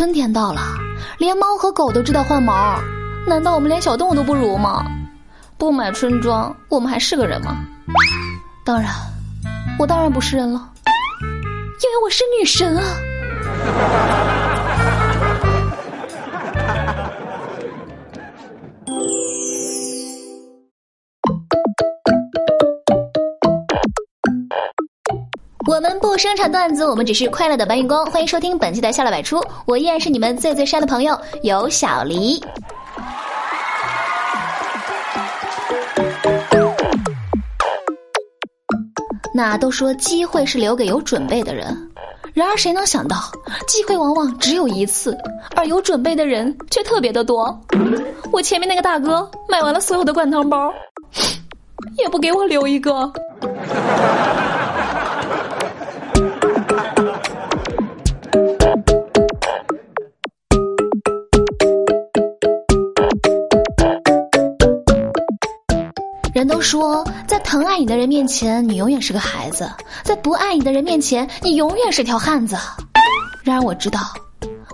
春天到了，连猫和狗都知道换毛，难道我们连小动物都不如吗？不买春装，我们还是个人吗？当然，我当然不是人了，因为我是女神啊！我们不生产段子，我们只是快乐的搬运工。欢迎收听本期的笑料百出，我依然是你们最最帅的朋友，有小黎。那都说机会是留给有准备的人，然而谁能想到，机会往往只有一次，而有准备的人却特别的多。我前面那个大哥买完了所有的灌汤包，也不给我留一个。人都说，在疼爱你的人面前，你永远是个孩子；在不爱你的人面前，你永远是条汉子。然而我知道，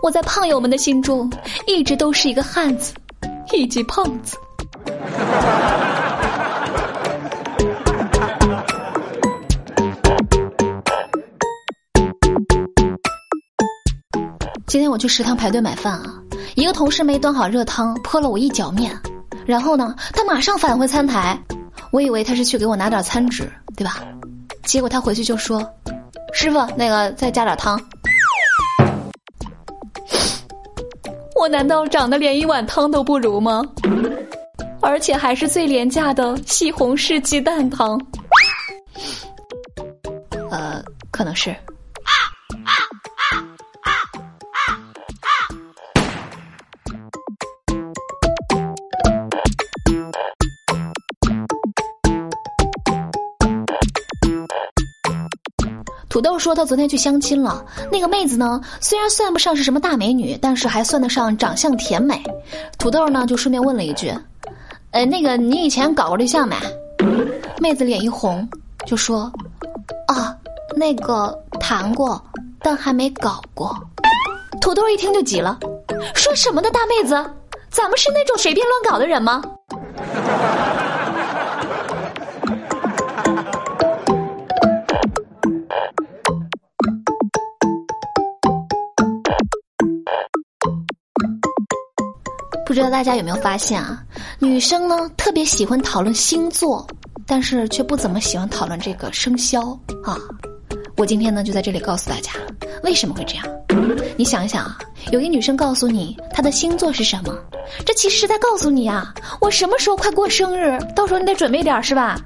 我在胖友们的心中，一直都是一个汉子，以及胖子。今天我去食堂排队买饭啊，一个同事没端好热汤，泼了我一脚面，然后呢，他马上返回餐台。我以为他是去给我拿点餐纸，对吧？结果他回去就说：“师傅，那个再加点汤。”我难道长得连一碗汤都不如吗？而且还是最廉价的西红柿鸡蛋汤。呃，可能是。土豆说他昨天去相亲了，那个妹子呢，虽然算不上是什么大美女，但是还算得上长相甜美。土豆呢就顺便问了一句：“呃，那个你以前搞过对象没？”妹子脸一红，就说：“啊，那个谈过，但还没搞过。”土豆一听就急了，说什么的大妹子，咱们是那种随便乱搞的人吗？不知道大家有没有发现啊？女生呢特别喜欢讨论星座，但是却不怎么喜欢讨论这个生肖啊。我今天呢就在这里告诉大家为什么会这样。你想一想啊，有一女生告诉你她的星座是什么，这其实是在告诉你啊，我什么时候快过生日，到时候你得准备点是吧？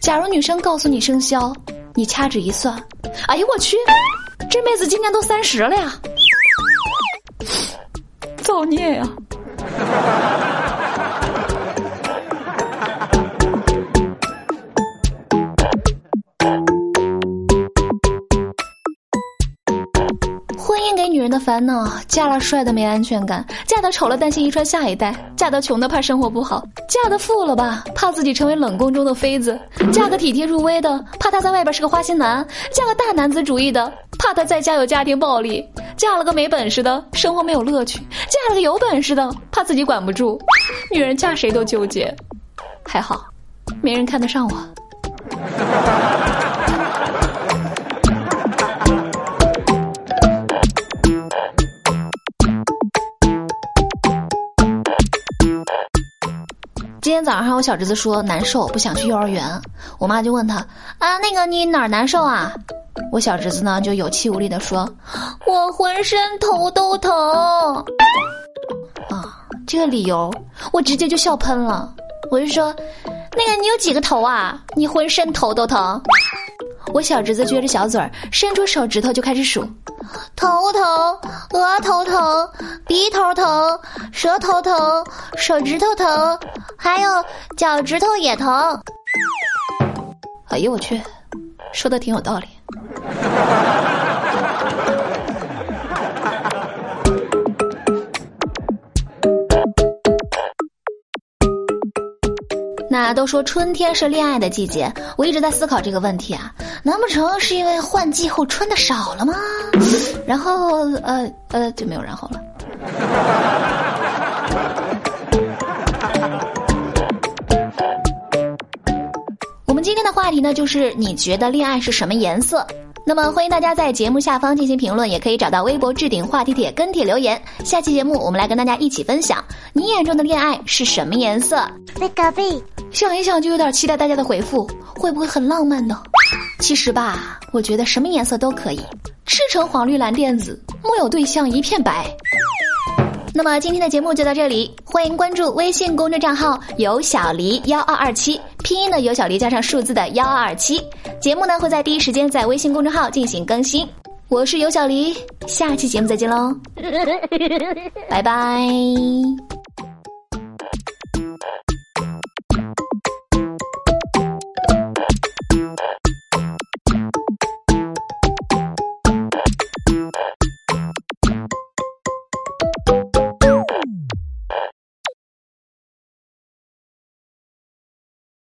假如女生告诉你生肖，你掐指一算，哎呦我去，这妹子今年都三十了呀，造孽呀！婚姻给女人的烦恼：嫁了帅的没安全感，嫁的丑了担心遗传下一代，嫁的穷的怕生活不好，嫁的富了吧怕自己成为冷宫中的妃子，嫁个体贴入微的怕他在外边是个花心男，嫁个大男子主义的怕他在家有家庭暴力，嫁了个没本事的生活没有乐趣，嫁了个有本事的怕自己管不住。女人嫁谁都纠结，还好，没人看得上我。今天早上，我小侄子说难受，不想去幼儿园。我妈就问他啊，那个你哪儿难受啊？我小侄子呢就有气无力的说，我浑身头都疼。啊，这个理由我直接就笑喷了。我就说，那个你有几个头啊？你浑身头都疼。我小侄子撅着小嘴儿，伸出手指头就开始数：头疼、额头疼、鼻头疼、舌头疼、手指头疼，还有脚趾头也疼。哎呦我去，说的挺有道理。那都说春天是恋爱的季节，我一直在思考这个问题啊，难不成是因为换季后穿的少了吗？然后呃呃就没有然后了。我们今天的话题呢，就是你觉得恋爱是什么颜色？那么欢迎大家在节目下方进行评论，也可以找到微博置顶话题帖跟帖留言。下期节目我们来跟大家一起分享你眼中的恋爱是什么颜色？想一想就有点期待大家的回复，会不会很浪漫呢？其实吧，我觉得什么颜色都可以，赤橙黄绿蓝靛紫，木有对象一片白。那么今天的节目就到这里，欢迎关注微信公众账号“有小黎幺二二七”，拼音的有小黎加上数字的幺二二七。节目呢会在第一时间在微信公众号进行更新。我是有小黎，下期节目再见喽，拜拜。